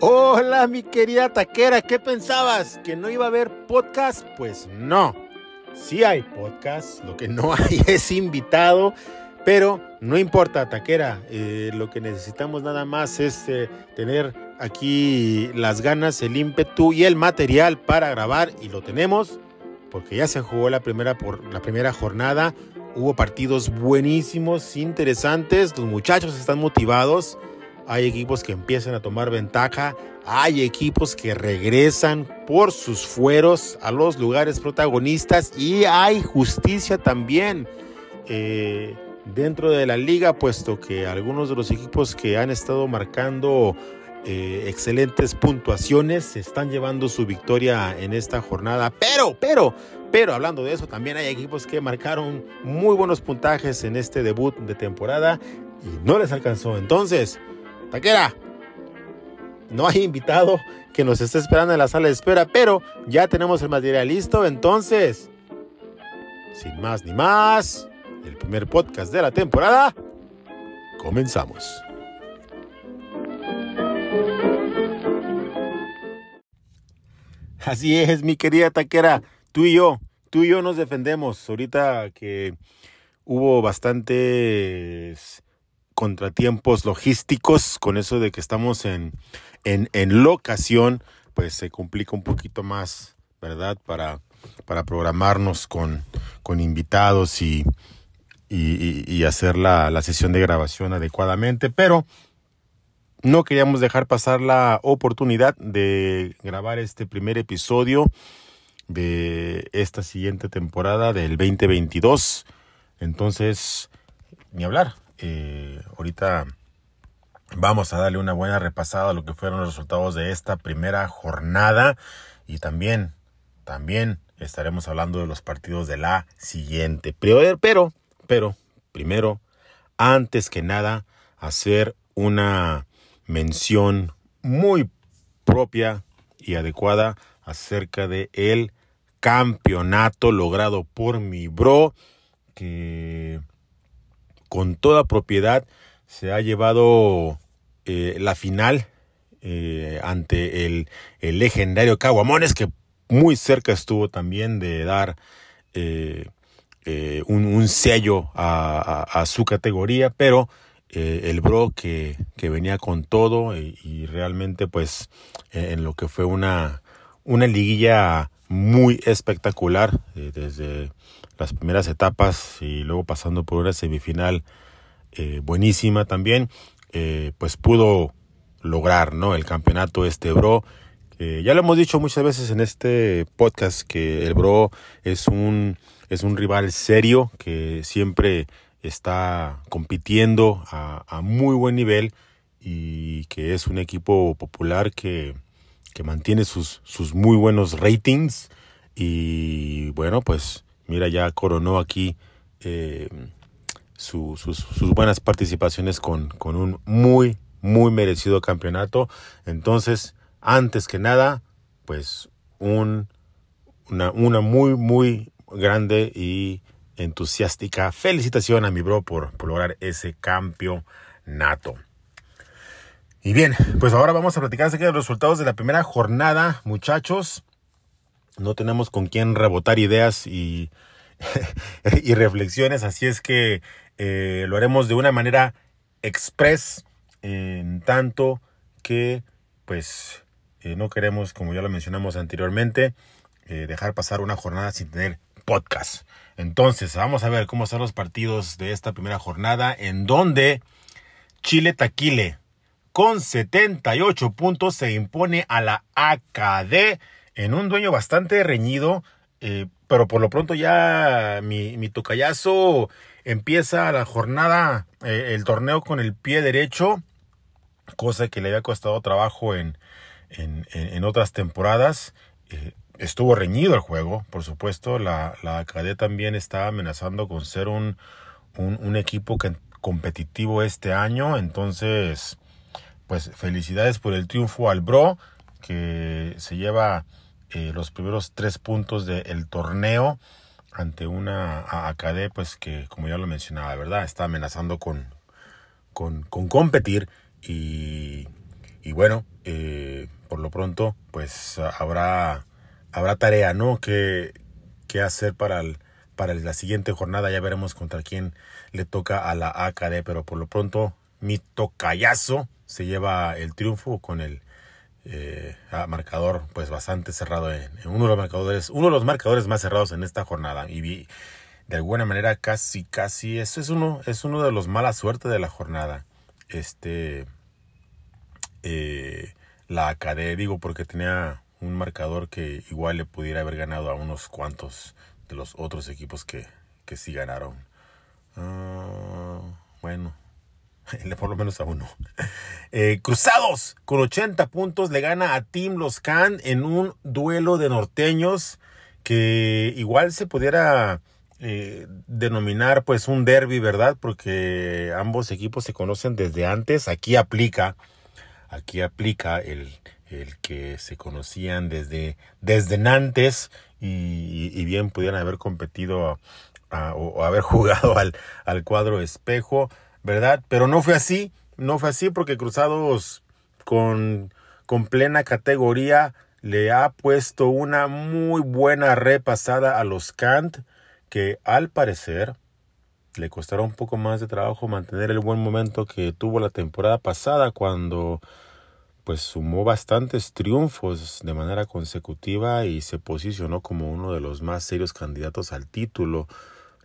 Hola mi querida taquera, ¿qué pensabas? ¿Que no iba a haber podcast? Pues no, sí hay podcast, lo que no hay es invitado, pero no importa taquera, eh, lo que necesitamos nada más es eh, tener aquí las ganas, el ímpetu y el material para grabar y lo tenemos porque ya se jugó la primera, por, la primera jornada, hubo partidos buenísimos, interesantes, los muchachos están motivados hay equipos que empiezan a tomar ventaja, hay equipos que regresan por sus fueros a los lugares protagonistas y hay justicia también eh, dentro de la liga, puesto que algunos de los equipos que han estado marcando eh, excelentes puntuaciones se están llevando su victoria en esta jornada. Pero, pero, pero hablando de eso, también hay equipos que marcaron muy buenos puntajes en este debut de temporada y no les alcanzó. Entonces, Taquera, no hay invitado que nos esté esperando en la sala de espera, pero ya tenemos el material listo, entonces, sin más ni más, el primer podcast de la temporada, comenzamos. Así es, mi querida taquera, tú y yo, tú y yo nos defendemos. Ahorita que hubo bastantes contratiempos logísticos, con eso de que estamos en, en, en locación, pues se complica un poquito más, ¿verdad? Para, para programarnos con, con invitados y, y, hacer la, la, sesión de grabación adecuadamente, pero no queríamos dejar pasar la oportunidad de grabar este primer episodio de esta siguiente temporada del 2022. Entonces, ni hablar, eh, ahorita vamos a darle una buena repasada a lo que fueron los resultados de esta primera jornada y también, también estaremos hablando de los partidos de la siguiente. Pero, pero, pero, primero, antes que nada, hacer una mención muy propia y adecuada acerca de el campeonato logrado por mi bro que con toda propiedad se ha llevado eh, la final eh, ante el, legendario Caguamones, que muy cerca estuvo también de dar eh, un, sello a, su categoría, pero el bro que, venía con todo y, realmente pues en lo que fue una, una liguilla muy espectacular desde las primeras etapas y luego pasando por una semifinal eh, buenísima también, eh, pues pudo lograr ¿no? el campeonato este Bro. ya lo hemos dicho muchas veces en este podcast que el Bro es un, es un rival serio que siempre está compitiendo a, a muy buen nivel y que es un equipo popular que, que mantiene sus, sus muy buenos ratings y bueno pues mira, ya coronó aquí eh, sus, buenas participaciones con, con un muy, muy merecido campeonato. Entonces, antes que nada, pues un, una, una muy, muy grande y entusiástica felicitación a mi bro por, por lograr ese campeonato. Y bien, pues ahora vamos a platicar de los resultados de la primera jornada, muchachos no tenemos con quién rebotar ideas y, y reflexiones, así es que eh, lo haremos de una manera express, en tanto que pues eh, no queremos, como ya lo mencionamos anteriormente, eh, dejar pasar una jornada sin tener podcast. Entonces, vamos a ver cómo están los partidos de esta primera jornada, en donde Chile Taquile con 78 puntos se impone a la AKD en un dueño bastante reñido, eh, pero por lo pronto ya mi, mi tocayazo empieza la jornada, eh, el torneo con el pie derecho, cosa que le había costado trabajo en, en, otras temporadas. Eh, estuvo reñido el juego, por supuesto, la, la también está amenazando con ser un, un, un equipo que, competitivo este año, entonces, pues felicidades por el triunfo al Bro, que se lleva eh, los primeros tres puntos del torneo ante una AKD, pues que como ya lo mencionaba, ¿verdad? Está amenazando con, con, competir y, y bueno, eh, por lo pronto, pues habrá, habrá tarea, ¿no? Que, hacer para, el, para la siguiente jornada. Ya veremos contra quién le toca a la AKD, pero por lo pronto mi tocayazo se lleva el triunfo con el eh, marcador pues bastante cerrado en, uno de los marcadores uno de los marcadores más cerrados en esta jornada. Y vi, de alguna manera casi casi eso es uno es uno de los mala suerte de la jornada. Este eh, la AKD digo porque tenía un marcador que igual le pudiera haber ganado a unos cuantos de los otros equipos que, que sí ganaron. Ah, bueno por lo menos a uno. Eh, Cruzados con 80 puntos le gana a Team Los Can en un duelo de norteños que igual se pudiera eh, denominar pues un derby, ¿verdad? Porque ambos equipos se conocen desde antes. Aquí aplica, aquí aplica el, el que se conocían desde, desde antes y, bien pudieran haber competido o, haber jugado al, al cuadro espejo. ¿Verdad? Pero no fue así, no fue así porque Cruzados con, con plena categoría le ha puesto una muy buena repasada a los Kant que al parecer le costará un poco más de trabajo mantener el buen momento que tuvo la temporada pasada cuando pues sumó bastantes triunfos de manera consecutiva y se posicionó como uno de los más serios candidatos al título.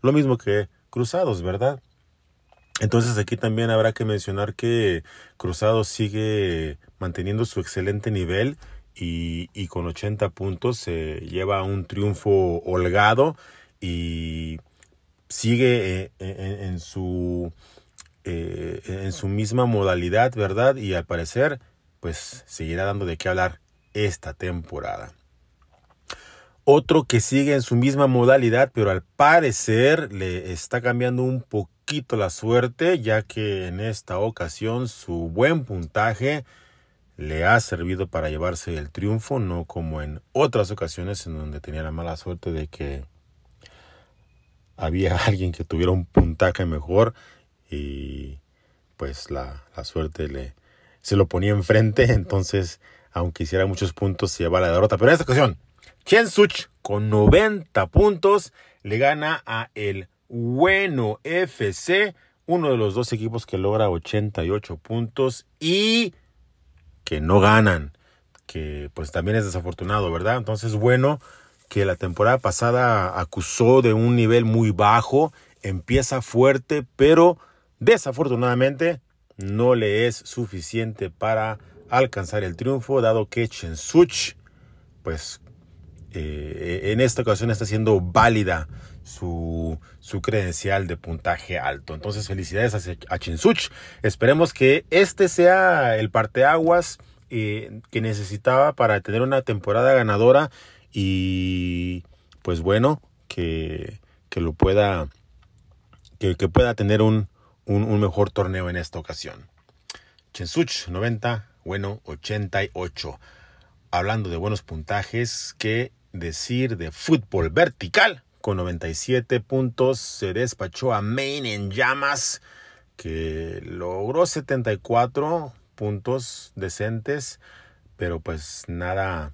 Lo mismo que Cruzados, ¿verdad? Entonces aquí también habrá que mencionar que Cruzado sigue manteniendo su excelente nivel y, con 80 puntos se lleva un triunfo holgado y sigue eh, en, su eh, en su misma modalidad, ¿verdad? Y al parecer pues seguirá dando de qué hablar esta temporada. Otro que sigue en su misma modalidad, pero al parecer le está cambiando un poquito la suerte, ya que en esta ocasión su buen puntaje le ha servido para llevarse el triunfo, no como en otras ocasiones en donde tenía la mala suerte de que había alguien que tuviera un puntaje mejor y pues la, la suerte le se lo ponía enfrente, entonces aunque hiciera muchos puntos se llevaba la derrota, pero en esta ocasión Chen Such con 90 puntos le gana a el Bueno FC, uno de los dos equipos que logra 88 puntos y que no ganan, que pues también es desafortunado, ¿verdad? Entonces, bueno, que la temporada pasada acusó de un nivel muy bajo, empieza fuerte, pero desafortunadamente no le es suficiente para alcanzar el triunfo, dado que Such, pues eh, en esta ocasión está siendo válida su, credencial de puntaje alto. Entonces, felicidades a, a Chinsuch. Esperemos que este sea el parteaguas eh, que necesitaba para tener una temporada ganadora y pues bueno, que, lo pueda, que, pueda tener un, un, mejor torneo en esta ocasión. Chinsuch 90, bueno 88. Hablando de buenos puntajes, que decir de fútbol vertical. Con 97 puntos se despachó a Maine en llamas, que logró 74 puntos decentes, pero pues nada,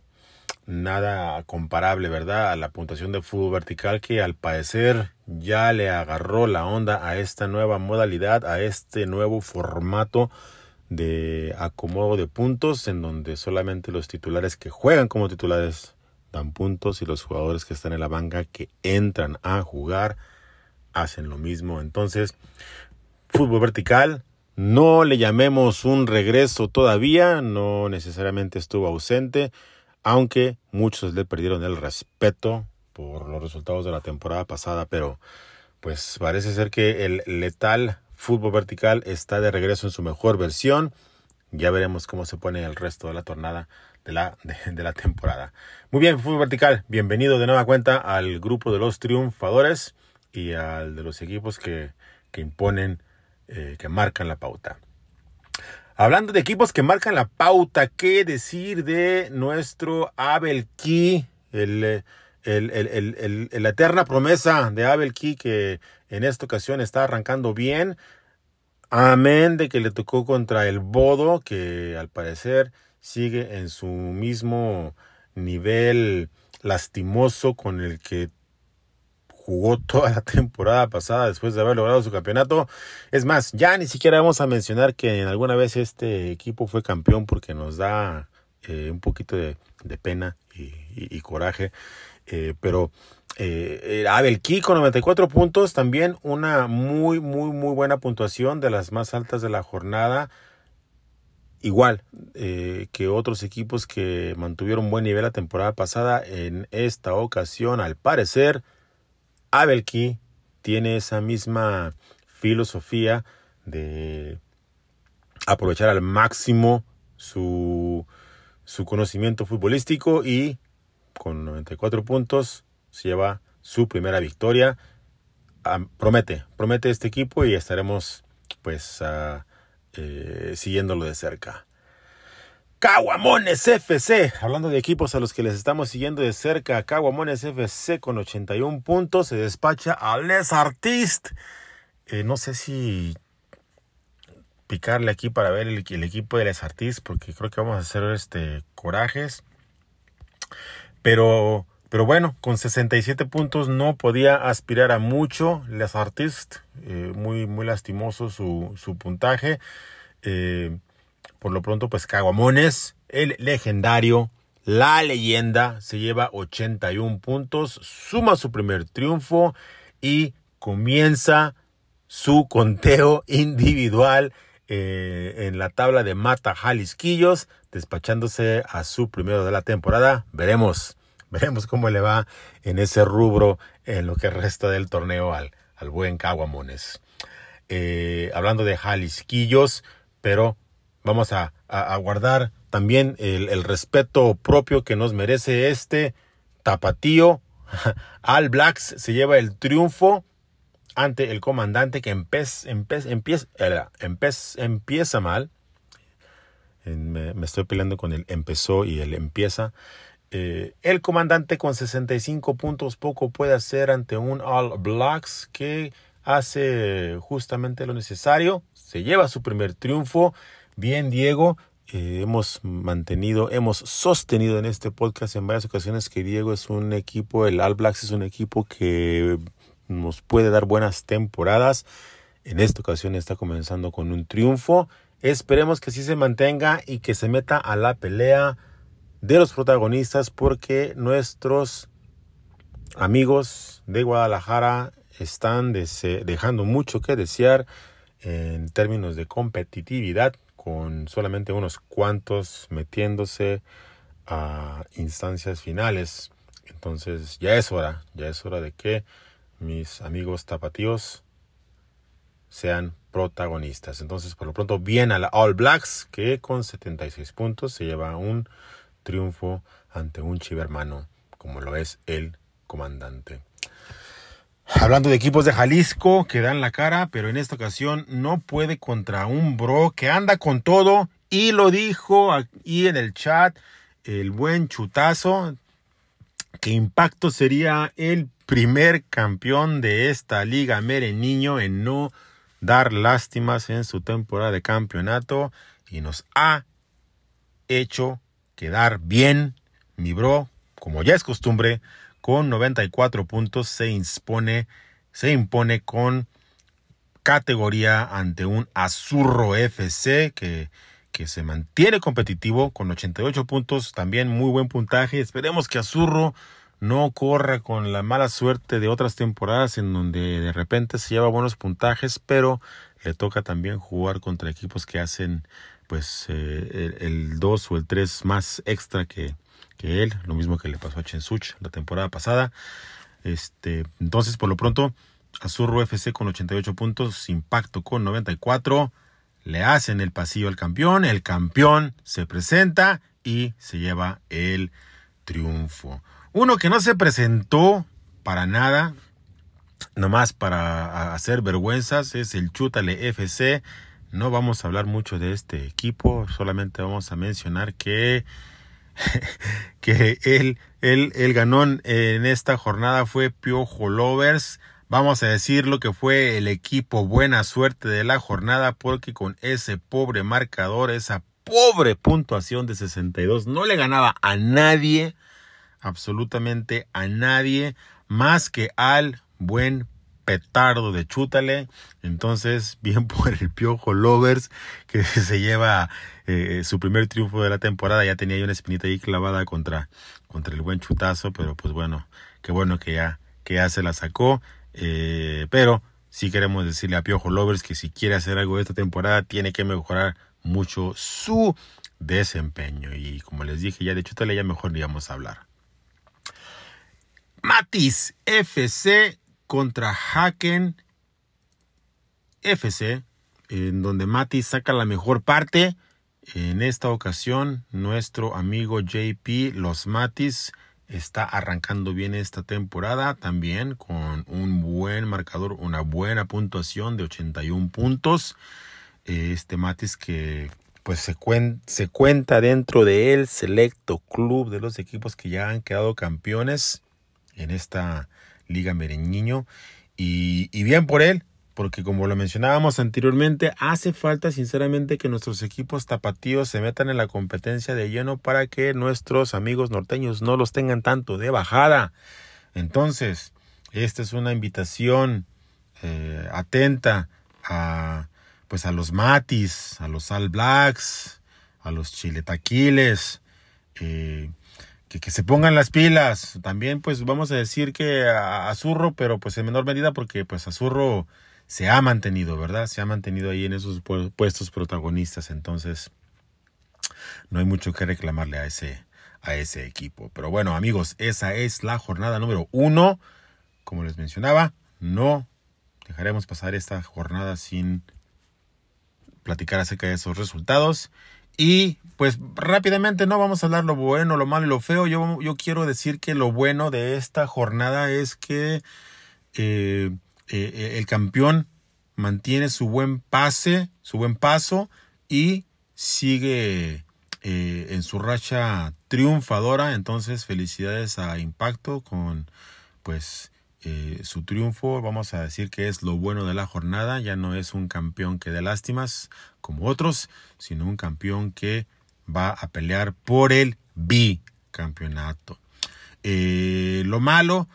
nada comparable, ¿verdad? A la puntuación de fútbol vertical que al parecer ya le agarró la onda a esta nueva modalidad, a este nuevo formato de acomodo de puntos en donde solamente los titulares que juegan como titulares dan puntos y los jugadores que están en la banca que entran a jugar hacen lo mismo. Entonces, fútbol vertical, no le llamemos un regreso todavía, no necesariamente estuvo ausente, aunque muchos le perdieron el respeto por los resultados de la temporada pasada, pero pues parece ser que el letal fútbol vertical está de regreso en su mejor versión. Ya veremos cómo se pone el resto de la tornada de la, de, la temporada. Muy bien, Fútbol Vertical, bienvenido de nueva cuenta al grupo de los triunfadores y al de los equipos que, que imponen, eh, que marcan la pauta. Hablando de equipos que marcan la pauta, ¿qué decir de nuestro Abel Key, el, el, el, la eterna promesa de Abel Key que en esta ocasión está arrancando bien? Amén de que le tocó contra el Bodo, que al parecer sigue en su mismo nivel lastimoso con el que jugó toda la temporada pasada después de haber logrado su campeonato. Es más, ya ni siquiera vamos a mencionar que en alguna vez este equipo fue campeón porque nos da eh, un poquito de, pena y, coraje. Eh, pero eh, Abel con 94 puntos, también una muy, muy, muy buena puntuación de las más altas de la jornada. Igual eh, que otros equipos que mantuvieron buen nivel la temporada pasada, en esta ocasión, al parecer, Abel Key tiene esa misma filosofía de aprovechar al máximo su, su conocimiento futbolístico y con 94 puntos se lleva su primera victoria. Ah, promete, promete este equipo y estaremos pues ah, eh, siguiéndolo de cerca. Caguamones FC, hablando de equipos a los que les estamos siguiendo de cerca, Caguamones FC con 81 puntos se despacha a Les Artistes. Eh, no sé si picarle aquí para ver el, equipo de Les Artistes porque creo que vamos a hacer este corajes. Pero pero bueno, con 67 puntos no podía aspirar a mucho. Les Artistes, eh, muy, muy lastimoso su, su puntaje. Eh, por lo pronto, pues Caguamones, el legendario, la leyenda, se lleva 81 puntos, suma su primer triunfo y comienza su conteo individual eh, en la tabla de Mata Jalisquillos, despachándose a su primero de la temporada. Veremos. Veremos cómo le va en ese rubro en lo que resta del torneo al, al buen Caguamones. Eh, hablando de Jalisquillos, pero vamos a, guardar también el, respeto propio que nos merece este tapatío. Al Blacks se lleva el triunfo ante el comandante que empieza, empieza, empieza mal. Me, me, estoy peleando con el empezó y el empieza. Eh, el comandante con 65 puntos poco puede hacer ante un All Blacks que hace justamente lo necesario. Se lleva su primer triunfo. Bien, Diego. Eh, hemos mantenido, hemos sostenido en este podcast en varias ocasiones que Diego es un equipo, el All Blacks es un equipo que nos puede dar buenas temporadas. En esta ocasión está comenzando con un triunfo. Esperemos que así se mantenga y que se meta a la pelea de los protagonistas porque nuestros amigos de Guadalajara están dejando mucho que desear en términos de competitividad con solamente unos cuantos metiéndose a instancias finales. Entonces ya es hora, ya es hora de que mis amigos tapatíos sean protagonistas. Entonces, por lo pronto, bien a la All Blacks, que con 76 puntos se lleva un triunfo ante un chivermano como lo es el comandante. Hablando de equipos de Jalisco que dan la cara, pero en esta ocasión no puede contra un bro que anda con todo y lo dijo aquí en el chat el buen chutazo que impacto sería el primer campeón de esta liga mere niño en no dar lástimas en su temporada de campeonato y nos ha hecho quedar bien. Mi bro, como ya es costumbre, con 94 puntos se impone, se impone con categoría ante un Azurro FC que, que se mantiene competitivo con 88 puntos, también muy buen puntaje. Esperemos que Azurro no corra con la mala suerte de otras temporadas en donde de repente se lleva buenos puntajes, pero le toca también jugar contra equipos que hacen pues eh, el 2 o el 3 más extra que, que, él, lo mismo que le pasó a Chensuch la temporada pasada. Este, entonces, por lo pronto, Azurro FC con 88 puntos, Impacto con 94, le hacen el pasillo al campeón, el campeón se presenta y se lleva el triunfo. Uno que no se presentó para nada, nomás para hacer vergüenzas, es el Chútale FC no vamos a hablar mucho de este equipo, solamente vamos a mencionar que, que el, el, el ganón en esta jornada fue Piojo Lovers. vamos a decir lo que fue el equipo buena suerte de la jornada porque con ese pobre marcador, esa pobre puntuación de 62, no le ganaba a nadie, absolutamente a nadie, más que al buen petardo de Chútale. Entonces, bien por el Piojo Lovers, que se lleva eh, su primer triunfo de la temporada. Ya tenía una espinita ahí clavada contra, contra el buen chutazo, pero pues bueno, qué bueno que ya, que ya se la sacó. Eh, pero sí queremos decirle a Piojo Lovers que si quiere hacer algo de esta temporada, tiene que mejorar mucho su desempeño. Y como les dije, ya de Chútale ya mejor ni vamos a hablar. Matis FC contra Haken FC, en donde Mati saca la mejor parte. En esta ocasión, nuestro amigo JP Los Matis está arrancando bien esta temporada también con un buen marcador, una buena puntuación de 81 puntos. Este Matis que pues se, se cuenta dentro de el selecto club de los equipos que ya han quedado campeones en esta Liga Mereñiño. Y, bien por él, porque como lo mencionábamos anteriormente, hace falta sinceramente que nuestros equipos tapatíos se metan en la competencia de lleno para que nuestros amigos norteños no los tengan tanto de bajada. Entonces, esta es una invitación eh, atenta a pues a los Matis, a los All Blacks, a los Chiletaquiles, eh, que, se pongan las pilas. También, pues vamos a decir que a, Zurro, pero pues en menor medida porque pues a Zurro se ha mantenido, ¿verdad? Se ha mantenido ahí en esos puestos protagonistas. Entonces, no hay mucho que reclamarle a ese, a ese equipo. Pero bueno, amigos, esa es la jornada número uno. Como les mencionaba, no dejaremos pasar esta jornada sin platicar acerca de esos resultados. Y pues rápidamente no vamos a hablar lo bueno, lo malo y lo feo. Yo, yo quiero decir que lo bueno de esta jornada es que eh, eh, el campeón mantiene su buen pase, su buen paso y sigue eh, en su racha triunfadora. Entonces felicidades a Impacto con pues eh, su triunfo, vamos a decir que es lo bueno de la jornada, ya no es un campeón que dé lástimas como otros, sino un campeón que va a pelear por el bicampeonato. Eh, lo malo,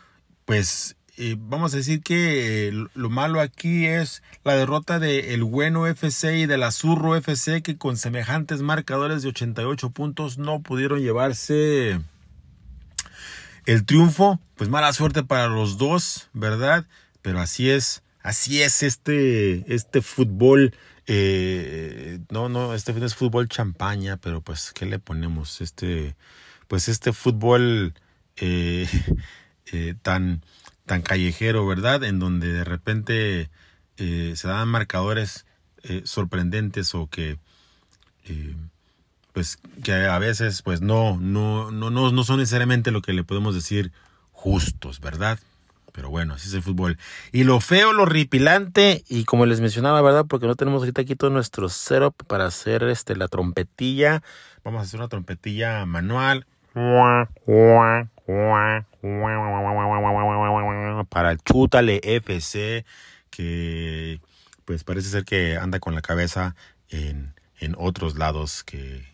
pues eh, vamos a decir que lo malo aquí es la derrota de el bueno FC y del Azurro FC que con semejantes marcadores de 88 puntos no pudieron llevarse el triunfo, pues mala suerte para los dos, ¿verdad? Pero así es, así es este, este fútbol. Eh, no, no, este es fútbol champaña, pero pues, ¿qué le ponemos? Este, pues este fútbol eh, eh, tan, tan callejero, ¿verdad? En donde de repente se dan marcadores sorprendentes o que pues que a veces pues no, no, no, no, no son necesariamente lo que le podemos decir justos, ¿verdad? Pero bueno, así es el fútbol. Y lo feo, lo ripilante, y como les mencionaba, ¿verdad? Porque no tenemos ahorita aquí todo nuestro setup para hacer este la trompetilla. Vamos a hacer una trompetilla manual. Para el Chútale FC, que pues parece ser que anda con la cabeza en, en otros lados que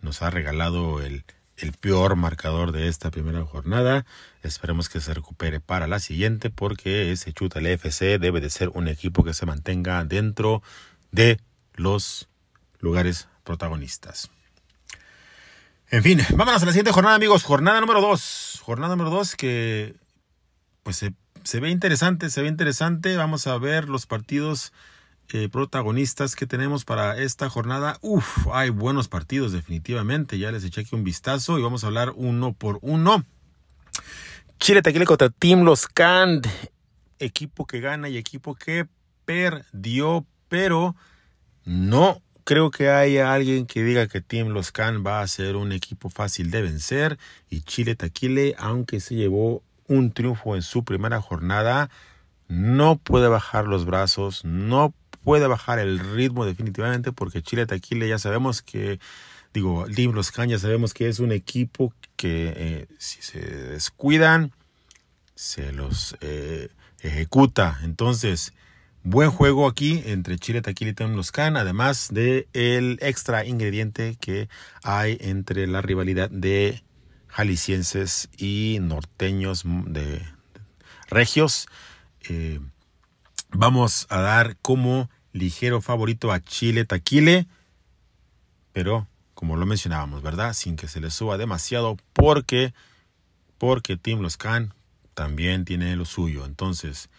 nos ha regalado el, el peor marcador de esta primera jornada. Esperemos que se recupere para la siguiente porque ese Chuta el FC debe de ser un equipo que se mantenga dentro de los lugares protagonistas. En fin, vámonos a la siguiente jornada, amigos. Jornada número 2. Jornada número 2 que pues se, se, ve interesante, se ve interesante. Vamos a ver los partidos eh, protagonistas que tenemos para esta jornada. Uf, hay buenos partidos definitivamente. Ya les eché aquí un vistazo y vamos a hablar uno por uno. Chile Tequila contra Team Los Cand. Equipo que gana y equipo que perdió, pero no creo que haya alguien que diga que Team Los Can va a ser un equipo fácil de vencer y Chile Taquile, aunque se llevó un triunfo en su primera jornada, no puede bajar los brazos, no puede bajar el ritmo definitivamente porque Chile Taquile ya sabemos que, digo, Los ya sabemos que es un equipo que eh, si se descuidan, se los, eh, ejecuta. Entonces, buen juego aquí entre Chile, Taquil y Los Can, además de el extra ingrediente que hay entre la rivalidad de jaliscienses y norteños de, regios. Eh, vamos a dar como ligero favorito a Chile Taquile, pero como lo mencionábamos, ¿verdad? Sin que se le suba demasiado porque porque Team Los Can también tiene lo suyo. Entonces,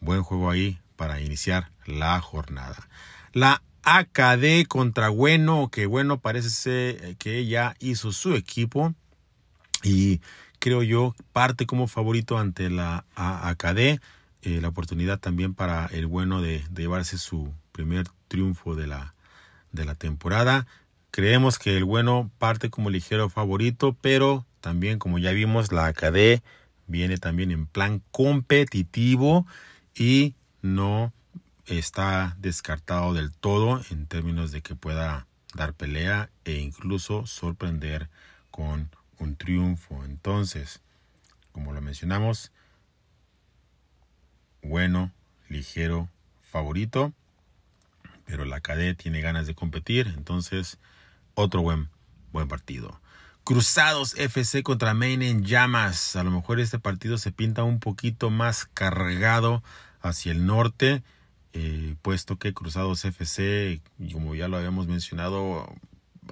buen juego ahí para iniciar la jornada. La AKD contra Bueno, que Bueno parece que ya hizo su equipo y creo yo parte como favorito ante la AKD. Eh, la oportunidad también para el Bueno de, llevarse su primer triunfo de la, de la temporada. Creemos que el Bueno parte como ligero favorito, pero también, como ya vimos, la AKD viene también en plan competitivo y no está descartado del todo en términos de que pueda dar pelea e incluso sorprender con un triunfo. Entonces, como lo mencionamos, bueno, ligero, favorito, pero la AKD tiene ganas de competir, entonces otro buen, buen partido. Cruzados FC contra Maine en llamas. A lo mejor este partido se pinta un poquito más cargado hacia el norte, eh, puesto que Cruzados FC, como ya lo habíamos mencionado,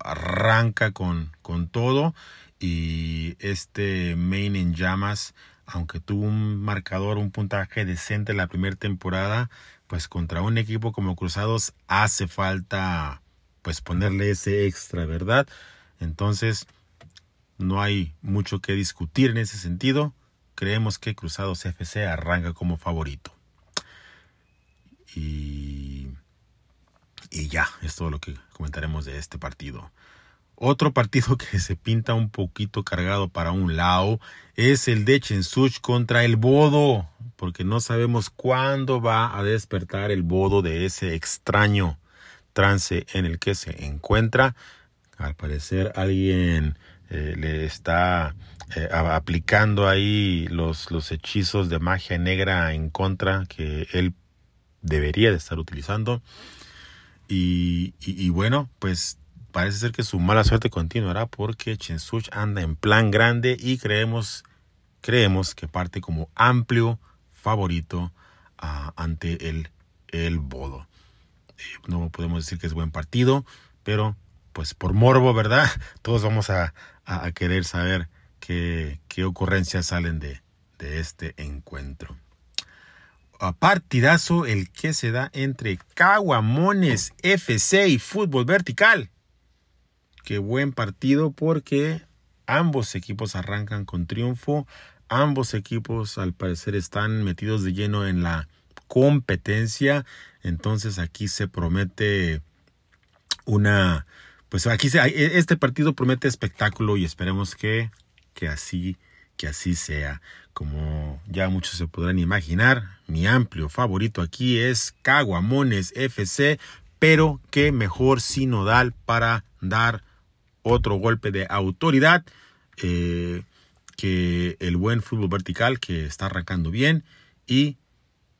arranca con, con todo y este Maine en llamas, aunque tuvo un marcador, un puntaje decente la primera temporada, pues contra un equipo como Cruzados hace falta pues ponerle ese extra, ¿verdad? Entonces, no hay mucho que discutir en ese sentido. Creemos que Cruzados FC arranca como favorito. Y, y ya, es todo lo que comentaremos de este partido. Otro partido que se pinta un poquito cargado para un lado es el de Chensuch contra el Bodo, porque no sabemos cuándo va a despertar el Bodo de ese extraño trance en el que se encuentra. Al parecer alguien eh, le está eh, aplicando ahí los, hechizos de magia negra en contra que él debería de estar utilizando. Y, bueno, pues parece ser que su mala suerte continuará porque Chensuch anda en plan grande y creemos, creemos que parte como amplio favorito ah, ante el, el Bodo. Eh, no podemos decir que es buen partido, pero pues por morbo, ¿verdad? Todos vamos a, a, querer saber qué, qué ocurrencias salen de, de este encuentro. A partidazo el que se da entre Caguamones FC y Fútbol Vertical. Qué buen partido porque ambos equipos arrancan con triunfo. Ambos equipos al parecer están metidos de lleno en la competencia. Entonces aquí se promete una pues aquí se, este partido promete espectáculo y esperemos que, que así que así sea. Como ya muchos se podrán imaginar, mi amplio favorito aquí es Caguamones FC, pero qué mejor sinodal para dar otro golpe de autoridad eh, que el buen fútbol vertical que está arrancando bien y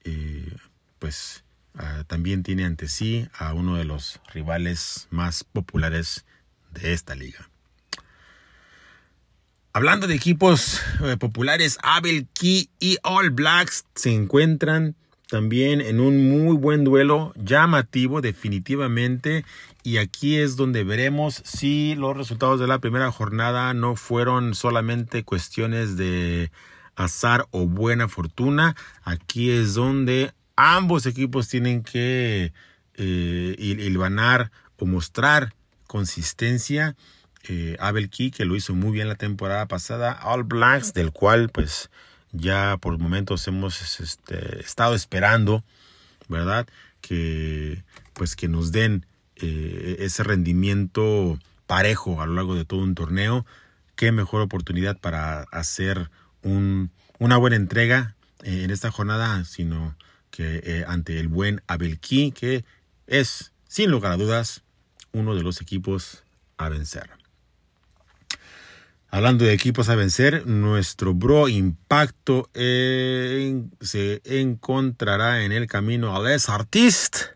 eh, pues Ah, también tiene ante sí a uno de los rivales más populares de esta liga. Hablando de equipos eh, populares, Abel Key y All Blacks se encuentran también en un muy buen duelo llamativo definitivamente y aquí es donde veremos si los resultados de la primera jornada no fueron solamente cuestiones de azar o buena fortuna. Aquí es donde ambos equipos tienen que eh, o mostrar consistencia. Eh, Abel Key, que lo hizo muy bien la temporada pasada, All Blacks, del cual pues ya por momentos hemos este, estado esperando, ¿verdad? Que pues que nos den eh, ese rendimiento parejo a lo largo de todo un torneo. Qué mejor oportunidad para hacer un, una buena entrega en esta jornada, sino que eh, ante el buen Abel Key, que es, sin lugar a dudas, uno de los equipos a vencer. Hablando de equipos a vencer, nuestro bro Impacto se encontrará en el camino a Les Artistes.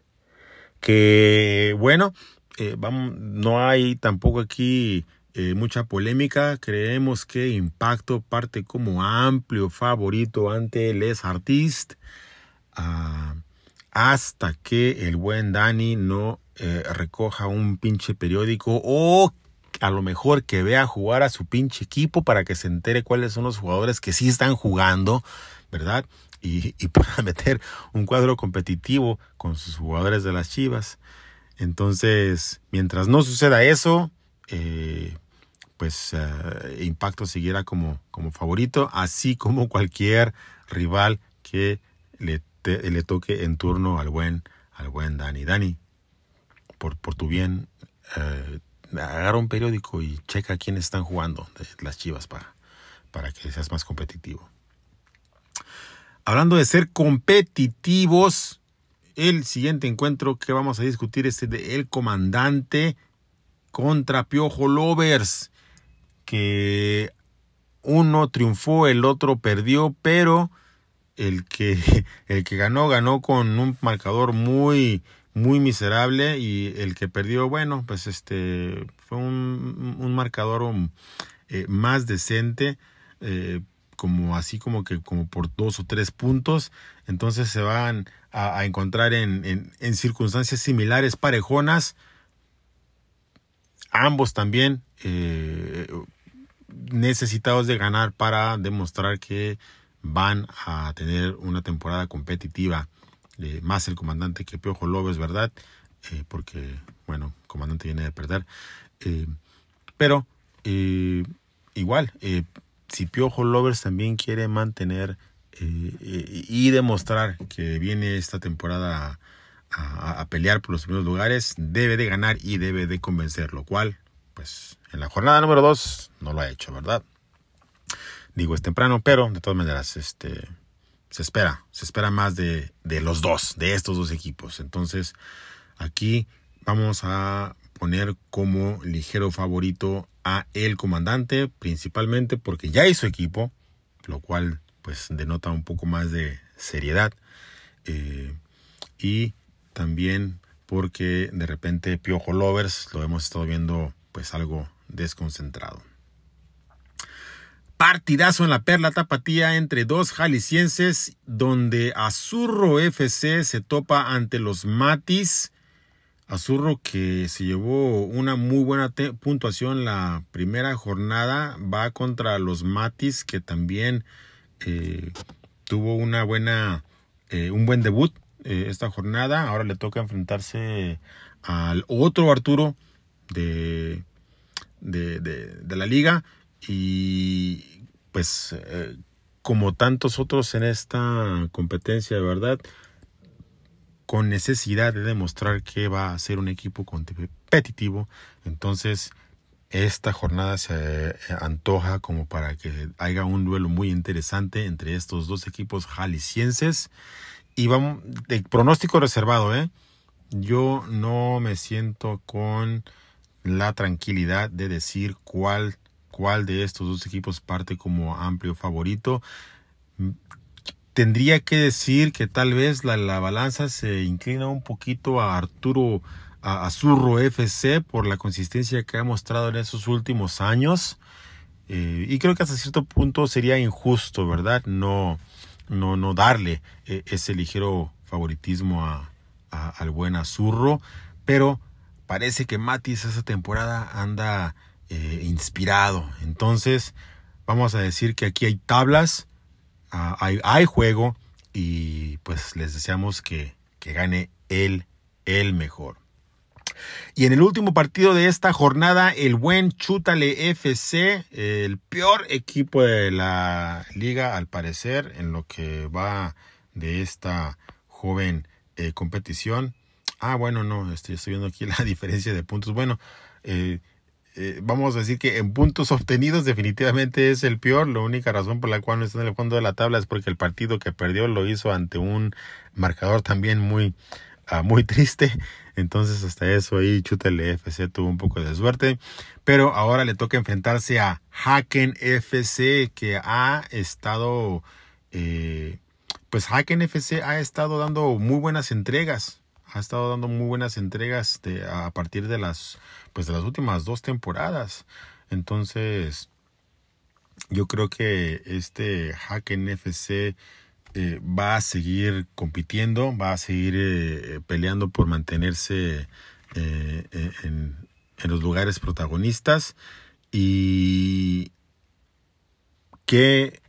Que bueno, eh, vamos, no hay tampoco aquí eh, mucha polémica. Creemos que Impacto parte como amplio favorito ante Les Artistes. Ah, hasta que el buen Dani no eh, recoja un pinche periódico o a lo mejor que vea jugar a su pinche equipo para que se entere cuáles son los jugadores que sí están jugando, ¿verdad? Y, y pueda meter un cuadro competitivo con sus jugadores de las Chivas. Entonces, mientras no suceda eso, eh, pues eh, Impacto siguiera como, como favorito, así como cualquier rival que le, le toque en turno al buen, al buen Dani. Dani, por, por tu bien, eh, agarra un periódico y checa quiénes están jugando las chivas para, para que seas más competitivo. Hablando de ser competitivos, el siguiente encuentro que vamos a discutir es el de El Comandante contra Piojo Lovers, que uno triunfó, el otro perdió, pero el que, el que ganó, ganó con un marcador muy, muy miserable y el que perdió, bueno, pues este fue un, un marcador eh, más decente, eh, como así como que como por dos o tres puntos, entonces se van a, encontrar en, en, circunstancias similares, parejonas, ambos también eh, necesitados de ganar para demostrar que van a tener una temporada competitiva eh, más el comandante que Piojo López, ¿verdad? Eh, porque, bueno, el comandante viene de perder. Pero, igual, si Piojo Lovers también quiere mantener y demostrar que viene esta temporada a, a, pelear por los primeros lugares, debe de ganar y debe de convencer, lo cual, pues, en la jornada número 2 no lo ha hecho, ¿verdad? Digo, es temprano, pero de todas maneras, este, se espera, se espera más de, de los dos, de estos dos equipos. Entonces, aquí vamos a poner como ligero favorito el comandante, principalmente porque ya hizo equipo, lo cual pues denota un poco más de seriedad. Eh, y también porque de repente Piojo Lovers lo hemos estado viendo pues algo desconcentrado. Partidazo en la Perla Tapatía entre dos jaliscienses, donde Azurro FC se topa ante los Matis. Azurro que se llevó una muy buena puntuación la primera jornada, va contra los Matis que también eh, tuvo una buena, eh, un buen debut eh, esta jornada. Ahora le toca enfrentarse al otro Arturo de, de, de la liga y pues como tantos otros en esta competencia, de verdad, con necesidad de demostrar que va a ser un equipo competitivo, entonces esta jornada se antoja como para que haya un duelo muy interesante entre estos dos equipos jaliscienses y vamos de pronóstico reservado, ¿eh? Yo no me siento con la tranquilidad de decir cuál cuál de estos dos equipos parte como amplio favorito. Tendría que decir que tal vez la, balanza se inclina un poquito a Arturo a Azurro FC por la consistencia que ha mostrado en esos últimos años. Eh, y creo que hasta cierto punto sería injusto, ¿verdad? No, no, no darle eh, ese ligero favoritismo a, al buen Azurro. Pero parece que Matis esa temporada anda eh, inspirado. Entonces, vamos a decir que aquí hay tablas, hay, hay, juego y pues les deseamos que, que gane el, el mejor. Y en el último partido de esta jornada, el buen Chútale FC, el peor equipo de la liga al parecer en lo que va de esta joven eh, competición. Ah, bueno, no, estoy, estoy, viendo aquí la diferencia de puntos. Bueno, eh, eh, vamos a decir que en puntos obtenidos definitivamente es el peor. La única razón por la cual no está en el fondo de la tabla es porque el partido que perdió lo hizo ante un marcador también muy ah, muy triste. Entonces hasta eso ahí Chutale FC tuvo un poco de suerte. Pero ahora le toca enfrentarse a Haken FC que ha estado... Eh, pues Haken FC ha estado dando muy buenas entregas. Ha estado dando muy buenas entregas a partir de las, pues de las últimas dos temporadas. Entonces, yo creo que este Haken FC eh, va a seguir compitiendo, va a seguir eh, peleando por mantenerse eh, en, los lugares protagonistas y que,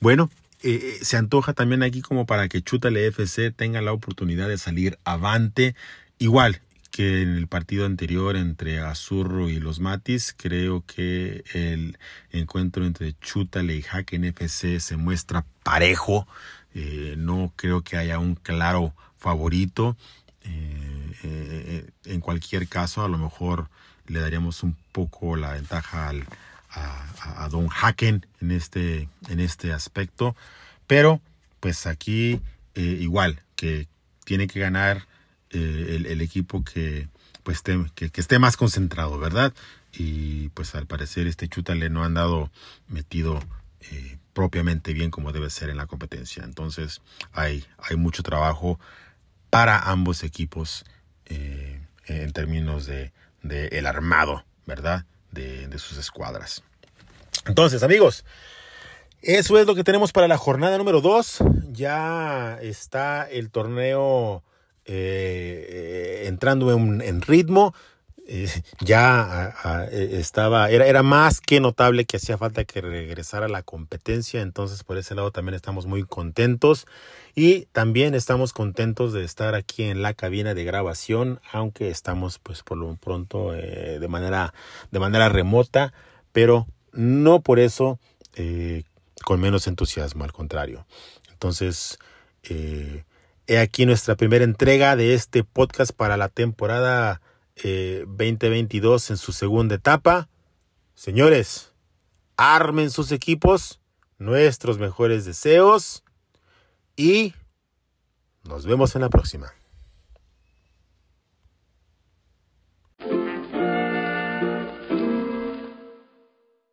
bueno, se antoja también aquí como para que Chutale FC tenga la oportunidad de salir avante. Igual, que en el partido anterior entre Azurro y los Matis, creo que el encuentro entre Chútale y Haken FC se muestra parejo. Eh, no creo que haya un claro favorito. Eh, eh, en cualquier caso, a lo mejor le daríamos un poco la ventaja al, a, a, Don Haken en este, en este aspecto. Pero, pues aquí igual, que tiene que ganar eh, el, equipo que, pues, esté, que, esté más concentrado, ¿verdad? Y pues al parecer este Chútale no han dado metido eh, propiamente bien como debe ser en la competencia. Entonces hay, hay mucho trabajo para ambos equipos eh, en términos de, de, el armado, ¿verdad? De, de sus escuadras. Entonces, amigos, eso es lo que tenemos para la jornada número 2. Ya está el torneo eh, entrando en, ritmo. Eh, ya estaba, era, era más que notable que hacía falta que regresara la competencia, entonces por ese lado también estamos muy contentos y también estamos contentos de estar aquí en la cabina de grabación, aunque estamos pues por lo pronto eh, de, manera, de manera remota, pero no por eso con menos entusiasmo, al contrario. Entonces, He aquí nuestra primera entrega de este podcast para la temporada 2022 eh, en su segunda etapa. Señores, armen sus equipos, nuestros mejores deseos y nos vemos en la próxima.